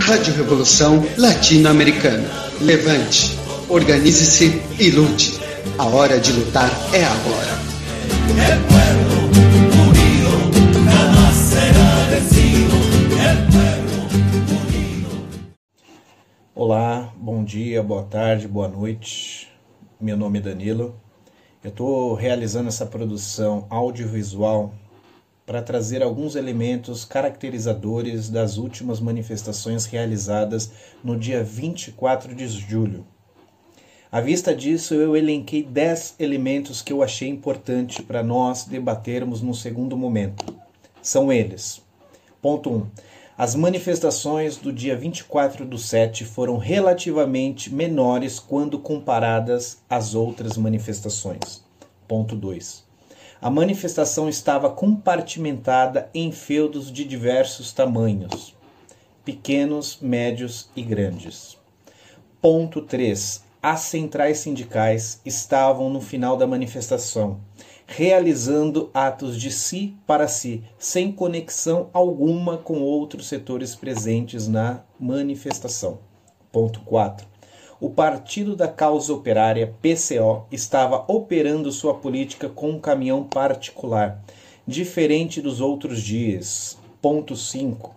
Rádio Revolução Latino-Americana. Levante, organize-se e lute. A hora de lutar é agora. Olá, bom dia, boa tarde, boa noite. Meu nome é Danilo. Eu estou realizando essa produção audiovisual para trazer alguns elementos caracterizadores das últimas manifestações realizadas no dia 24 de julho. À vista disso, eu elenquei 10 elementos que eu achei importante para nós debatermos no segundo momento. São eles: ponto 1. As manifestações do dia 24 do 7 foram relativamente menores quando comparadas às outras manifestações. Ponto 2. A manifestação estava compartimentada em feudos de diversos tamanhos, pequenos, médios e grandes. Ponto 3. As centrais sindicais estavam no final da manifestação, realizando atos de si para si, sem conexão alguma com outros setores presentes na manifestação. Ponto 4 o Partido da Causa Operária, PCO, estava operando sua política com um caminhão particular, diferente dos outros dias. Ponto 5.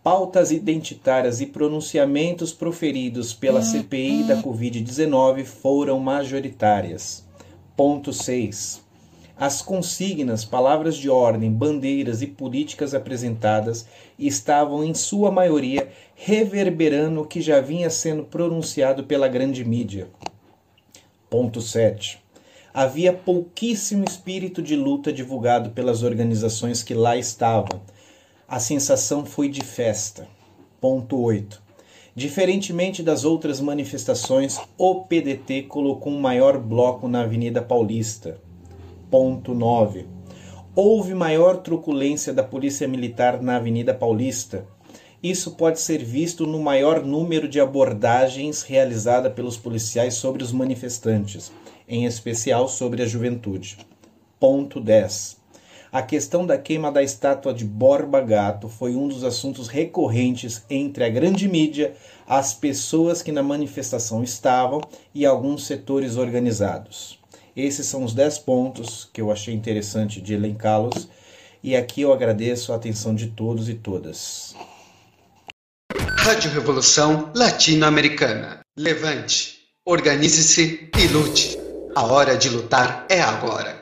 Pautas identitárias e pronunciamentos proferidos pela CPI da Covid-19 foram majoritárias. Ponto 6. As consignas, palavras de ordem, bandeiras e políticas apresentadas estavam, em sua maioria, reverberando o que já vinha sendo pronunciado pela grande mídia. Ponto 7. Havia pouquíssimo espírito de luta divulgado pelas organizações que lá estavam. A sensação foi de festa. Ponto 8. Diferentemente das outras manifestações, o PDT colocou um maior bloco na Avenida Paulista. Ponto 9. Houve maior truculência da Polícia Militar na Avenida Paulista. Isso pode ser visto no maior número de abordagens realizadas pelos policiais sobre os manifestantes, em especial sobre a juventude. Ponto 10. A questão da queima da estátua de Borba Gato foi um dos assuntos recorrentes entre a grande mídia, as pessoas que na manifestação estavam e alguns setores organizados. Esses são os 10 pontos que eu achei interessante de elencá-los. E aqui eu agradeço a atenção de todos e todas. Rádio Revolução Latino-Americana. Levante, organize-se e lute. A hora de lutar é agora.